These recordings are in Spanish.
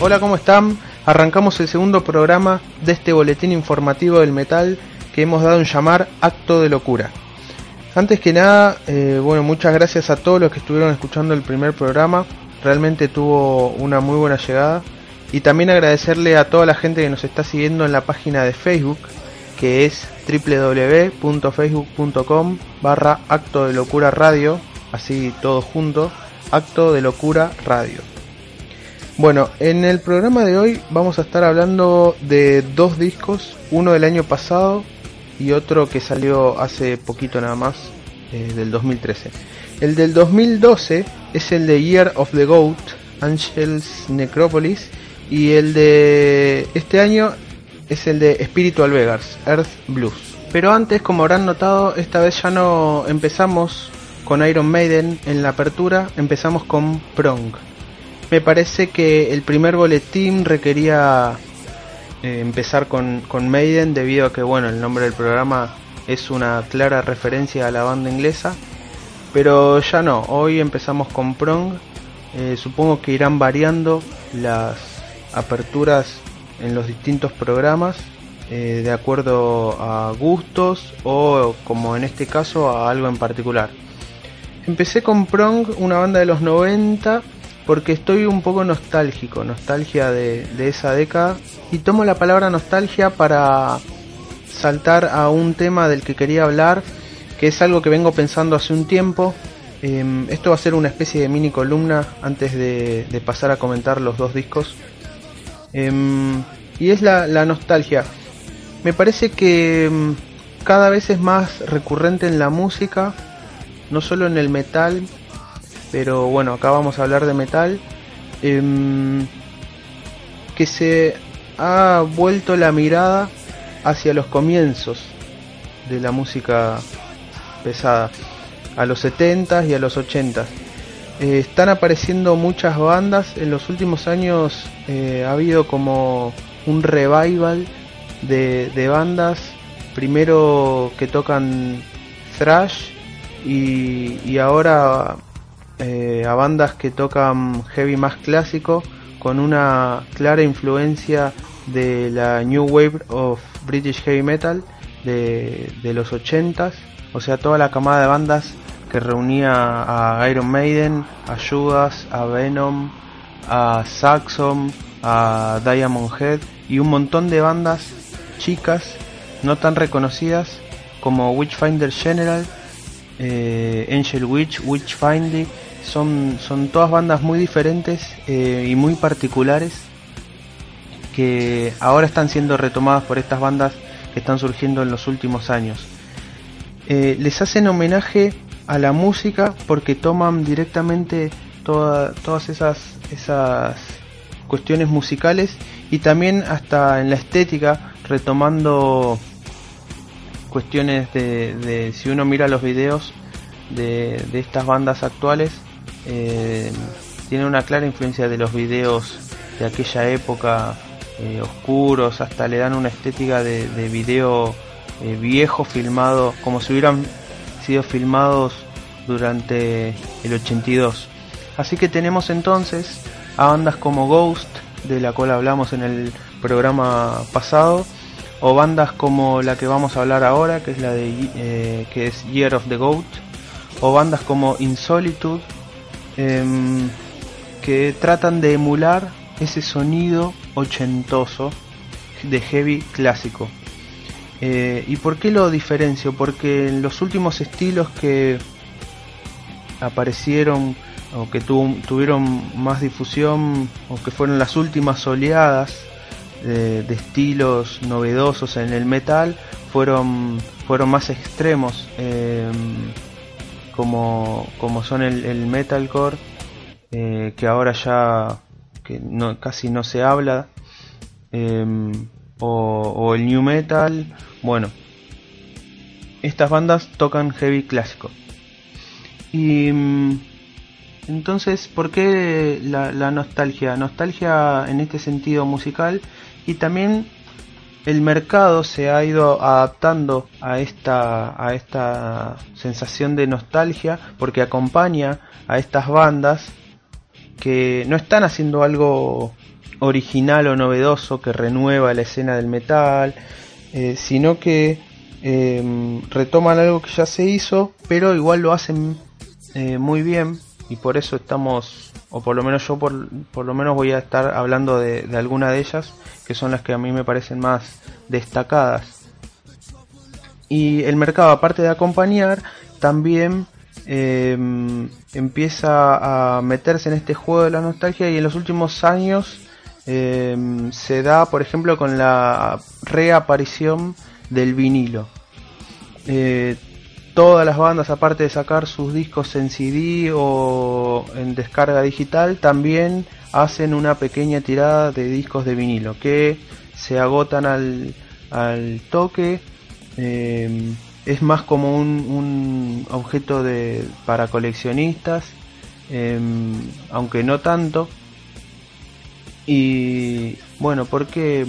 Hola, ¿cómo están? Arrancamos el segundo programa de este boletín informativo del metal que hemos dado en llamar Acto de Locura. Antes que nada, eh, bueno, muchas gracias a todos los que estuvieron escuchando el primer programa. Realmente tuvo una muy buena llegada. Y también agradecerle a toda la gente que nos está siguiendo en la página de Facebook, que es www.facebook.com barra Acto de Locura Radio, así todo junto, Acto de Locura Radio. Bueno, en el programa de hoy vamos a estar hablando de dos discos, uno del año pasado y otro que salió hace poquito nada más, eh, del 2013. El del 2012 es el de Year of the Goat, Angels Necropolis, y el de este año es el de Spiritual Beggars, Earth Blues. Pero antes, como habrán notado, esta vez ya no empezamos con Iron Maiden en la apertura, empezamos con Prong. Me parece que el primer boletín requería eh, empezar con, con Maiden debido a que bueno el nombre del programa es una clara referencia a la banda inglesa. Pero ya no, hoy empezamos con Prong. Eh, supongo que irán variando las aperturas en los distintos programas eh, de acuerdo a gustos o como en este caso a algo en particular. Empecé con Prong, una banda de los 90 porque estoy un poco nostálgico, nostalgia de, de, esa década. Y tomo la palabra nostalgia para saltar a un tema del que quería hablar, que es algo que vengo pensando hace un tiempo. Eh, esto va a ser una especie de mini columna antes de, pasar a comentar los dos discos. Eh, y es la, la, nostalgia. Me parece que cada vez es más recurrente en la música, no solo en el metal, pero bueno, acá vamos a hablar de metal, eh, que se ha vuelto la mirada hacia los comienzos de la música pesada, a los 70s y a los 80s. Eh, están apareciendo muchas bandas, en los últimos años eh, ha habido como un revival de, de bandas, primero que tocan thrash y, y ahora eh, a bandas que tocan heavy más clásico con una clara influencia de la New Wave of British Heavy Metal de, de los 80s, o sea, toda la camada de bandas que reunía a Iron Maiden, a Judas, a Venom, a Saxon, a Diamond Head y un montón de bandas chicas no tan reconocidas como Witchfinder General, eh, Angel Witch, Witchfinder son, son todas bandas muy diferentes eh, y muy particulares que ahora están siendo retomadas por estas bandas que están surgiendo en los últimos años. Eh, les hacen homenaje a la música porque toman directamente toda, todas esas, esas cuestiones musicales y también hasta en la estética retomando cuestiones de, de si uno mira los videos de, de estas bandas actuales eh, tiene una clara influencia de los videos de aquella época eh, oscuros, hasta le dan una estética de, de video eh, viejo filmado, como si hubieran sido filmados durante el 82. Así que tenemos entonces a bandas como Ghost, de la cual hablamos en el programa pasado, o bandas como la que vamos a hablar ahora, que es la de eh, que es Year of the Goat, o bandas como Insolitude, eh, que tratan de emular ese sonido ochentoso de heavy clásico. Eh, ¿Y por qué lo diferencio? Porque en los últimos estilos que aparecieron o que tuvieron más difusión o que fueron las últimas oleadas de, estilos novedosos en el metal fueron fueron más extremos em, como, como son el, metalcore eh, que ahora ya que no, casi no se habla em, o, el new metal bueno estas bandas tocan heavy clásico y em, entonces, ¿por qué la, nostalgia? Nostalgia en este sentido musical y también el mercado se ha ido adaptando a esta, a esta sensación de nostalgia porque acompaña a estas bandas que no están haciendo algo original o novedoso que renueva la escena del metal, eh, sino que em, retoman algo que ya se hizo, pero igual lo hacen eh, muy bien y por eso estamos, o por lo menos yo por, por lo menos voy a estar hablando de, de alguna de ellas, que son las que a mí me parecen más destacadas. Y el mercado, aparte de acompañar, también em, empieza a meterse en este juego de la nostalgia y en los últimos años em, se da, por ejemplo, con la reaparición del vinilo. Eh, todas las bandas, aparte de sacar sus discos en CD o en descarga digital, también hacen una pequeña tirada de discos de vinilo que se agotan al, al toque. Eh, es más como un, objeto de, para coleccionistas, eh, aunque no tanto. Y bueno, ¿por qué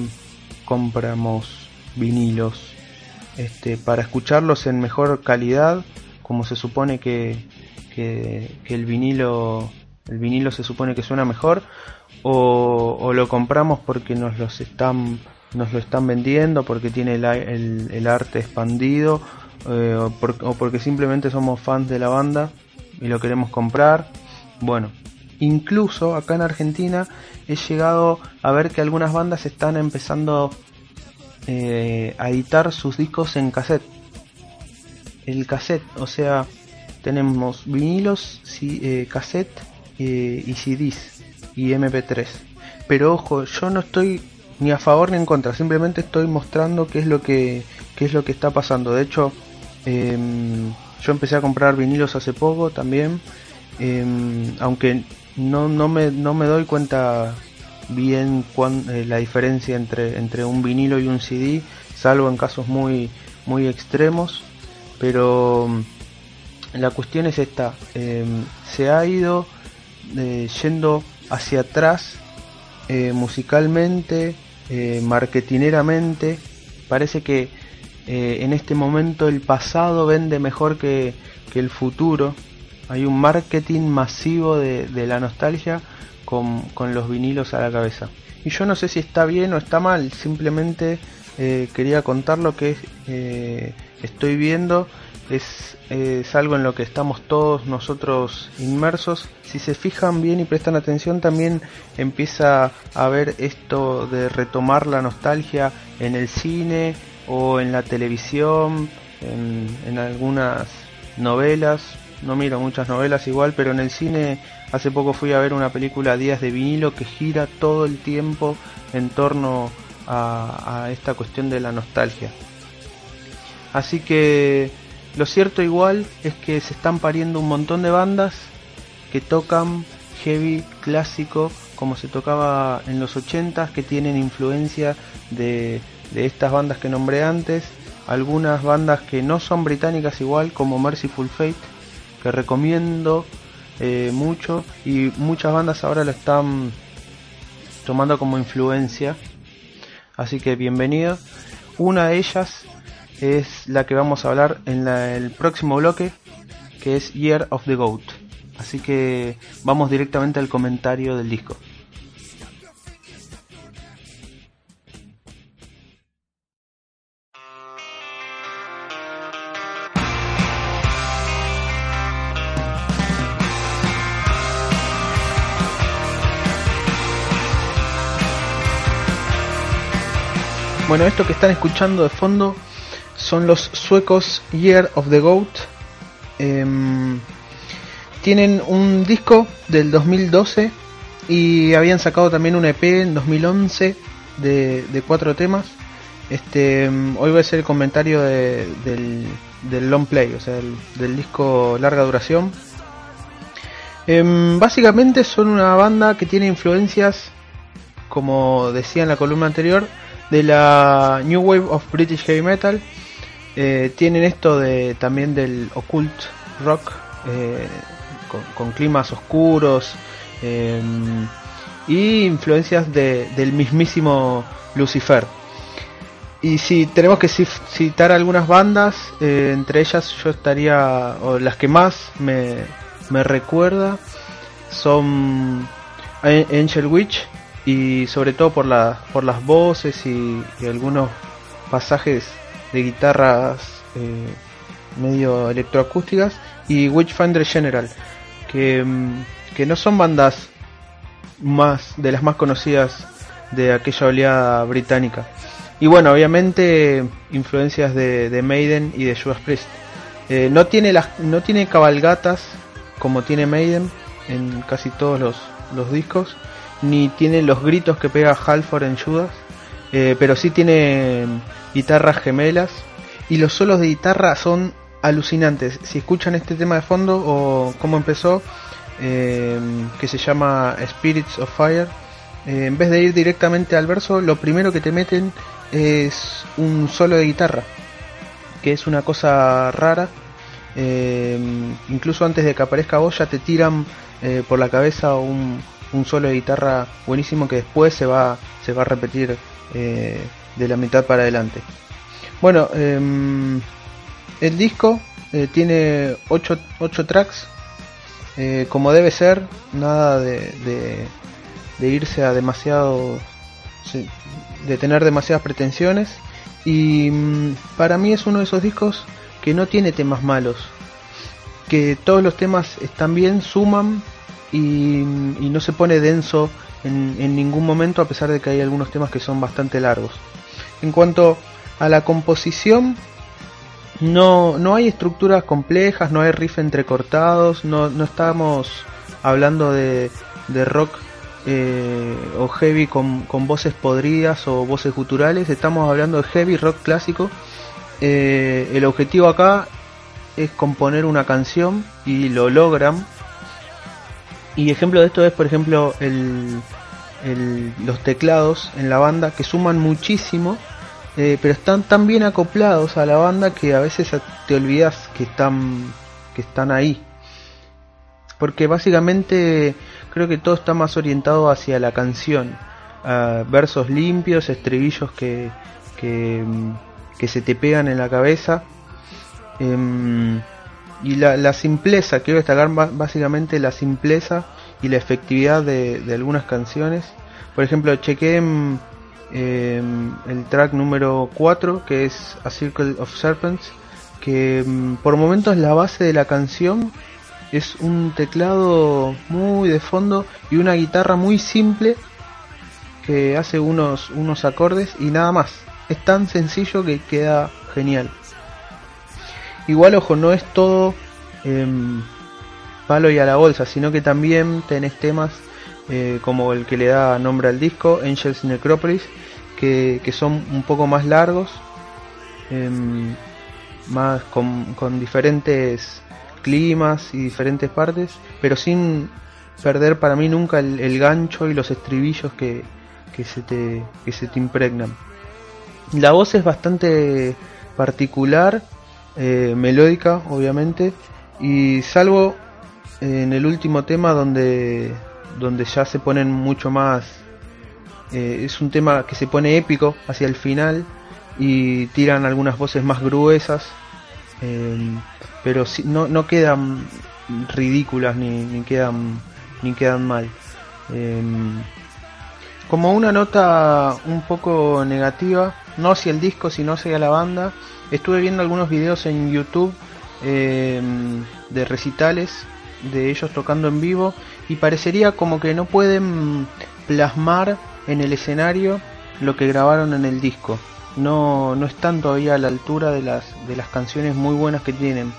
compramos vinilos? Este, para escucharlos en mejor calidad, como se supone que, que, el vinilo el vinilo se supone que suena mejor o, lo compramos porque nos los están nos lo están vendiendo porque tiene el, arte expandido eh, o, o, porque simplemente somos fans de la banda y lo queremos comprar. Bueno incluso acá en Argentina he llegado a ver que algunas bandas están empezando eh, a editar sus discos en cassette. El cassette, o sea, tenemos vinilos, eh, cassette eh, y CDs y MP3. Pero ojo, yo no estoy ni a favor ni en contra, simplemente estoy mostrando qué es lo que, qué es lo que está pasando. De hecho, em, yo empecé a comprar vinilos hace poco también, em, aunque no, no, me, no me doy cuenta bien eh, la diferencia entre, entre un vinilo y un CD, salvo en casos muy, muy extremos. Pero mm, la cuestión es esta, em, se ha ido eh, yendo hacia atrás eh, musicalmente, marketineramente, parece que en este momento el pasado vende mejor que, que el futuro, hay un marketing masivo de, de la nostalgia con, los vinilos a la cabeza. Y yo no sé si está bien o está mal, simplemente eh, quería contar lo que eh, estoy viendo. Es, algo en lo que estamos todos nosotros inmersos. Si se fijan bien y prestan atención, también empieza a ver esto de retomar la nostalgia en el cine o en la televisión, en algunas novelas. No miro muchas novelas igual, pero en el cine Hace poco fui a ver una película Días de vinilo que gira todo el tiempo en torno a, esta cuestión de la nostalgia. Así que lo cierto igual es que se están pariendo un montón de bandas que tocan heavy clásico como se tocaba en los 80s que tienen influencia de, estas bandas que nombré antes, algunas bandas que no son británicas igual como Merciful Fate que recomiendo eh, mucho y muchas bandas ahora lo están tomando como influencia. Así que bienvenido. Una de ellas es la que vamos a hablar en el próximo bloque, que es Year of the Goat. Así que vamos directamente al comentario del disco. Bueno, esto que están escuchando de fondo son los suecos Year of the Goat. Em, tienen un disco del 2012 y habían sacado también un EP en 2011 de, cuatro temas. Este, mm, hoy voy a hacer el comentario de- del, long play, o sea, del, del disco larga duración. Em, básicamente son una banda que tiene influencias, como decía en la columna anterior, de la New Wave of British Heavy Metal. Eh, tienen esto de también del occult rock, eh, con, con climas oscuros em, y influencias de- del mismísimo Lucifer. Y si tenemos que citar algunas bandas, eh, entre ellas yo estaría, o las que más me, me recuerda, son Angel Witch y sobre todo por, la, por las voces y, algunos pasajes de guitarras eh, medio electroacústicas y Witchfinder General, que, mm, que no son bandas más de las más conocidas de aquella oleada británica. Y bueno, obviamente influencias de, de Maiden y de Judas Priest. Eh, no tiene las no tiene cabalgatas como tiene Maiden en casi todos los, los discos, ni tiene los gritos que pega Halford en Judas, eh, pero sí tiene guitarras gemelas y los solos de guitarra son alucinantes. Si escuchan este tema de fondo o cómo empezó, eh, que se llama Spirits of Fire, eh, en vez de ir directamente al verso, lo primero que te meten es un solo de guitarra, que es una cosa rara. Incluso antes de que aparezca vos ya te tiran por la cabeza un, un solo de guitarra buenísimo que después se va, se va a repetir eh, de la mitad para adelante. Bueno, em, el disco eh, tiene 8, tracks, eh, como debe ser, nada de, de- irse a demasiado, de tener demasiadas pretensiones. Y mm, para mí es uno de esos discos que no tiene temas malos, que todos los temas están bien, suman y, y no se pone denso en, en ningún momento a pesar de que hay algunos temas que son bastante largos. En cuanto a la composición, no, no hay estructuras complejas, no hay riff entrecortados, no, no estamos hablando de, de rock eh, o heavy con, con voces podridas o voces guturales, estamos hablando de heavy rock clásico. Eh, el objetivo acá es componer una canción y lo logran. Y ejemplo de esto es, por ejemplo, el, los teclados en la banda que suman muchísimo, eh, pero están tan bien acoplados a la banda que a veces te olvidas que están, que están ahí. Porque básicamente creo que todo está más orientado hacia la canción. versos limpios, estribillos que, que, que se te pegan en la cabeza. Em, y la, la simpleza, quiero destacar básicamente la simpleza y la efectividad de, algunas canciones. Por ejemplo, chequé em, el track número 4, que es A Circle of Serpents, que em, por momentos la base de la canción es un teclado muy de fondo y una guitarra muy simple que hace unos, unos acordes y nada más. Es tan sencillo que queda genial. Igual, ojo, no es todo em, palo y a la bolsa, sino que también tenés temas eh, como el que le da nombre al disco, Angels Necropolis, que, que son un poco más largos, em, más con, con diferentes climas y diferentes partes, pero sin perder para mí nunca el, el gancho y los estribillos que, que, se te, que se te impregnan. La voz es bastante particular, eh, melódica obviamente, y salvo en el último tema donde, donde ya se ponen mucho más, eh, es un tema que se pone épico hacia el final y tiran algunas voces más gruesas, eh, pero sí- no, no quedan ridículas ni, ni quedan ni quedan mal. Eh, como una nota un poco negativa, no hacia el disco, sino hacia la banda, estuve viendo algunos videos en YouTube eh, de recitales de ellos tocando en vivo y parecería como que no pueden plasmar en el escenario lo que grabaron en el disco. No, no están todavía a la altura de las, de las canciones muy buenas que tienen.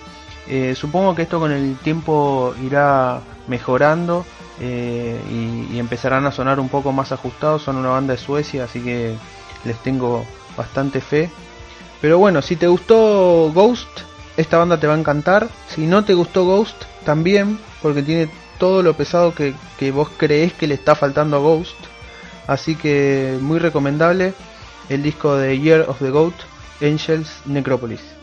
Eh, supongo que esto con el tiempo irá mejorando eh, y, y empezarán a sonar un poco más ajustados. Son una banda de Suecia, así que les tengo bastante fe. Pero bueno, si te gustó Ghost, esta banda te va a encantar. Si no te gustó Ghost, también, porque tiene todo lo pesado que, que vos creés que le está faltando a Ghost. Así que muy recomendable el disco de Year of the Goat, Angels Necropolis.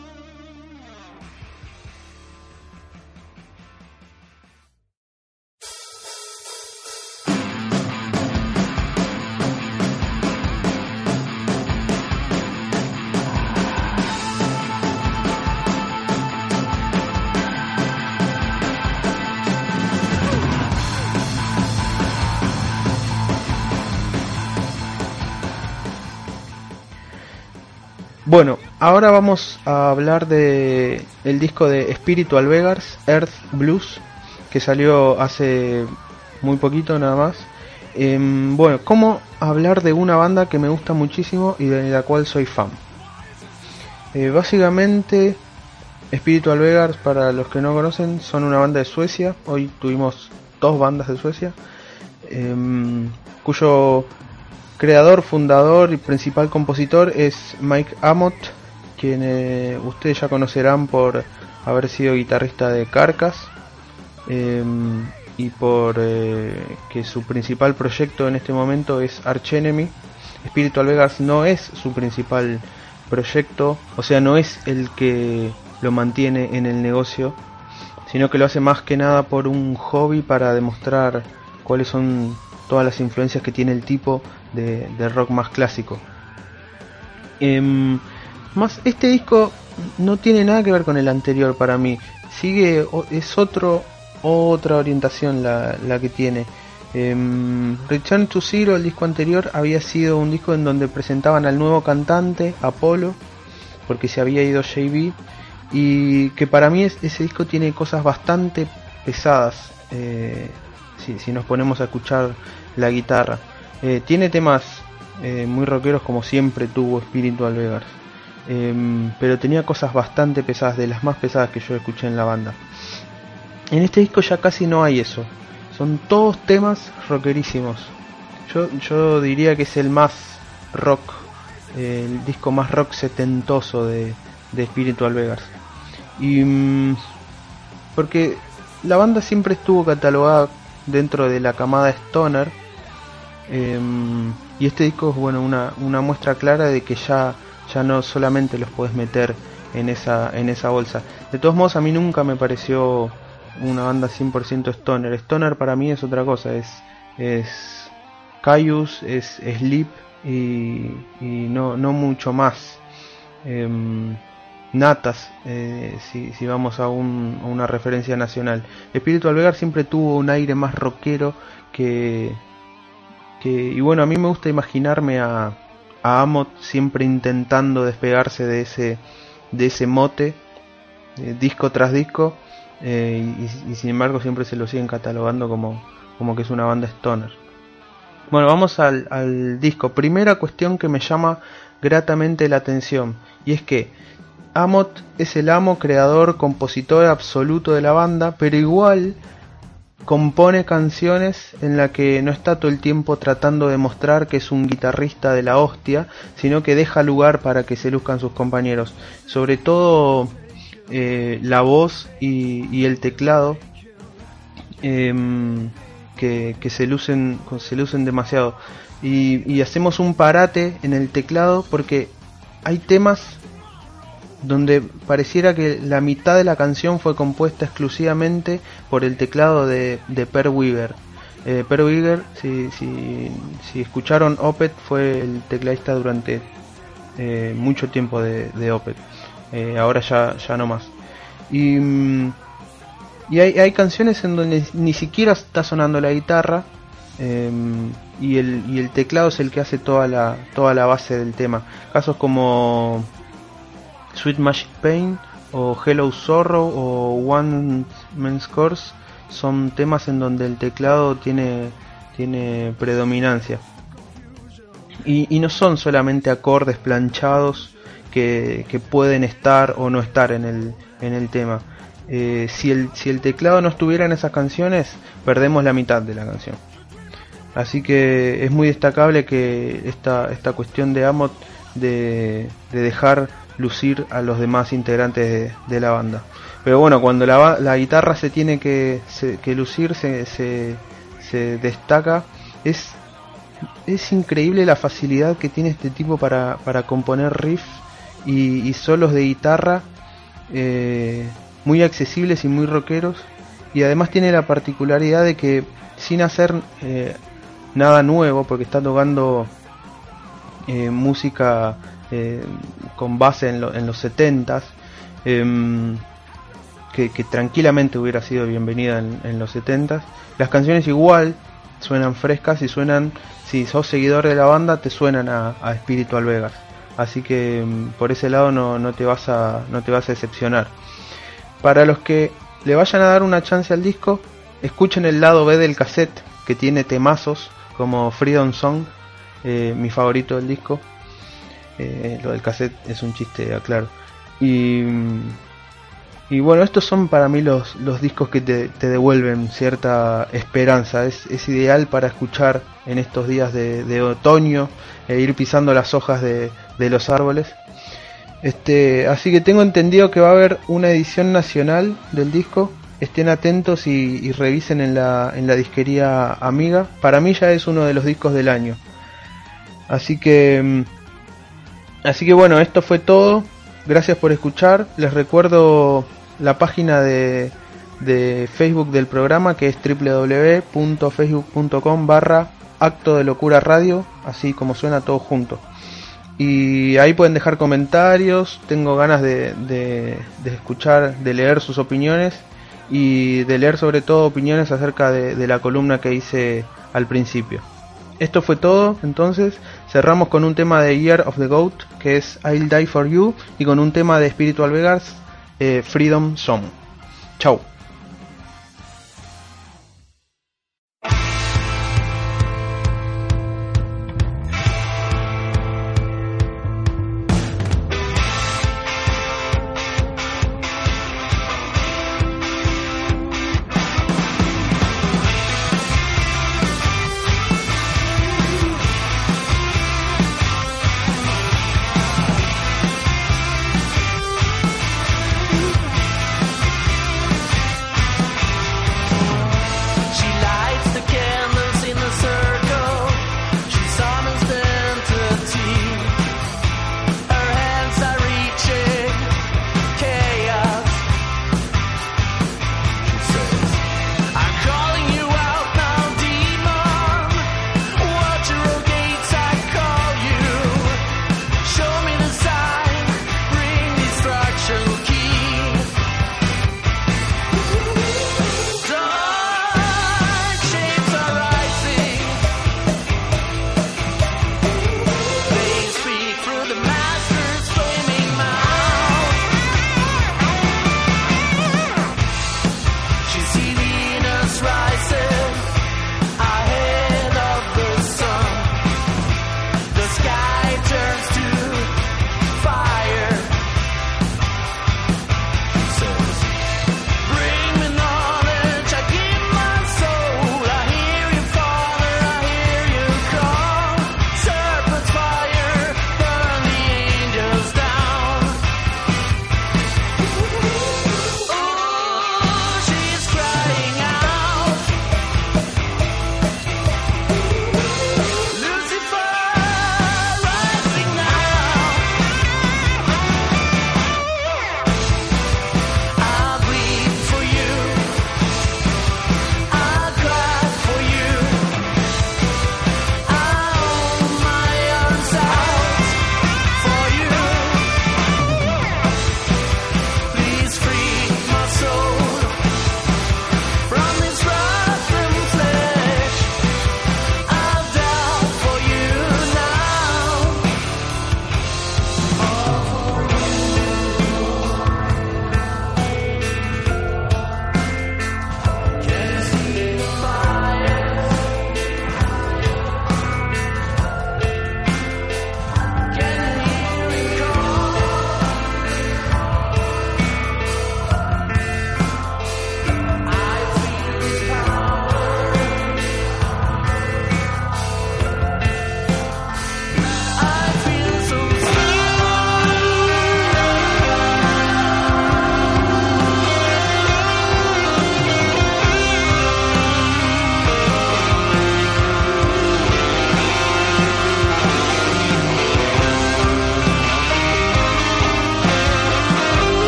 Ahora vamos a hablar de el disco de Spiritual Vegas, Earth Blues, que salió hace muy poquito nada más. Em, bueno, ¿cómo hablar de una banda que me gusta muchísimo y de la cual soy fan? Eh, básicamente, Spiritual Vegas, para los que no conocen, son una banda de Suecia. Hoy tuvimos dos bandas de Suecia, em, cuyo creador, fundador y principal compositor es Mike Amott, quien eh, ustedes ya conocerán por haber sido guitarrista de Carcass eh, y por eh, que su principal proyecto en este momento es Arch Enemy. Spiritual Vegas no es su principal proyecto, o sea, no es el que lo mantiene en el negocio, sino que lo hace más que nada por un hobby para demostrar cuáles son todas las influencias que tiene el tipo de, de rock más clásico. Em, más este disco no tiene nada que ver con el anterior para mí. Sigue es otro otra orientación la, la que tiene. Em, Return el disco anterior, había sido un disco en donde presentaban al nuevo cantante, Apolo, porque se había ido JB, y que para mí es, ese disco tiene cosas bastante pesadas, eh, si, si, nos ponemos a escuchar la guitarra. Eh, tiene temas eh, muy rockeros como siempre tuvo Spiritual Vegas. Eh, pero tenía cosas bastante pesadas, de las más pesadas que yo escuché en la banda. En este disco ya casi no hay eso. Son todos temas rockerísimos. Yo, yo diría que es el más rock, el disco más rock setentoso de, de Spiritual Vegas. Y mm, porque la banda siempre estuvo catalogada dentro de la camada Stoner eh, y este disco es bueno una, una muestra clara de que ya, ya no solamente los puedes meter en esa, en esa bolsa. De todos modos a mí nunca me pareció una banda 100% stoner. Stoner para mí es otra cosa, es, es Caius, es Sleep y, y no, no mucho más. Eh, natas, eh, si, si, vamos a, un, a, una referencia nacional. Espíritu Alvegar siempre tuvo un aire más rockero que, que, y bueno, a mí me gusta imaginarme a, a Amot siempre intentando despegarse de ese, de ese mote, eh, disco tras disco, eh, y, sin embargo siempre se lo siguen catalogando como, como que es una banda stoner. Bueno, vamos al, al disco. Primera cuestión que me llama gratamente la atención, y es que Amot es el amo, creador, compositor absoluto de la banda, pero igual compone canciones en la que no está todo el tiempo tratando de mostrar que es un guitarrista de la hostia, sino que deja lugar para que se luzcan sus compañeros. Sobre todo eh, la voz y, el teclado eh, que, se lucen se lucen demasiado. Y hacemos un parate en el teclado porque hay temas donde pareciera que la mitad de la canción fue compuesta exclusivamente por el teclado de, de Per Weaver. Eh, per Weaver, si, si, si, escucharon Opet, fue el tecladista durante eh, mucho tiempo de, de Opet. Eh, ahora ya, ya no más. Y, mm, y hay, hay, canciones en donde ni siquiera está sonando la guitarra em, y, el, y el teclado es el que hace toda la, toda la base del tema. Casos como Sweet Magic Pain o Hello Zorro o One Man's Course son temas en donde el teclado tiene, tiene predominancia. Y, no son solamente acordes planchados que, pueden estar o no estar en el, en el tema. eh, si, el, si el teclado no estuviera en esas canciones, perdemos la mitad de la canción. Así que es muy destacable que esta, esta cuestión de Amot de, dejar lucir a los demás integrantes de, la banda. Pero bueno, cuando la, la guitarra se tiene que, lucir, se destaca, es es increíble la facilidad que tiene este tipo para, para componer riffs y, solos de guitarra eh, muy accesibles y muy rockeros. Y además tiene la particularidad de que sin hacer eh, nada nuevo, porque está tocando eh, música con base en, los 70s, em, que, tranquilamente hubiera sido bienvenida en, los 70s, las canciones igual suenan frescas y suenan si sos seguidor de la banda, te suenan a, a Spiritual Vegas. Así que mm, por ese lado no, no, te vas a, no te vas a decepcionar. Para los que le vayan a dar una chance al disco, escuchen el lado B del cassette, que tiene temazos como Freedom Song, eh, mi favorito del disco. Eh, lo del cassette es un chiste, aclaro. Y y bueno, estos son para mí los, los discos que te, devuelven cierta esperanza. Es, es, ideal para escuchar en estos días de, otoño e ir pisando las hojas de, los árboles. Este, así que tengo entendido que va a haber una edición nacional del disco. Estén atentos y, revisen en la, en la disquería amiga. Para mí ya es uno de los discos del año. Así que, mm, así que bueno, esto fue todo. Gracias por escuchar. Les recuerdo la página de, de Facebook del programa que es www.facebook.com barra acto de locura radio, así como suena todo junto. Y ahí pueden dejar comentarios, tengo ganas de, de, escuchar, de leer sus opiniones y de leer sobre todo opiniones acerca de, de la columna que hice al principio. Esto fue todo, entonces cerramos con un tema de Year of the Goat que es I'll Die for You y con un tema de Spiritual Vegas eh, Freedom Song. Chao.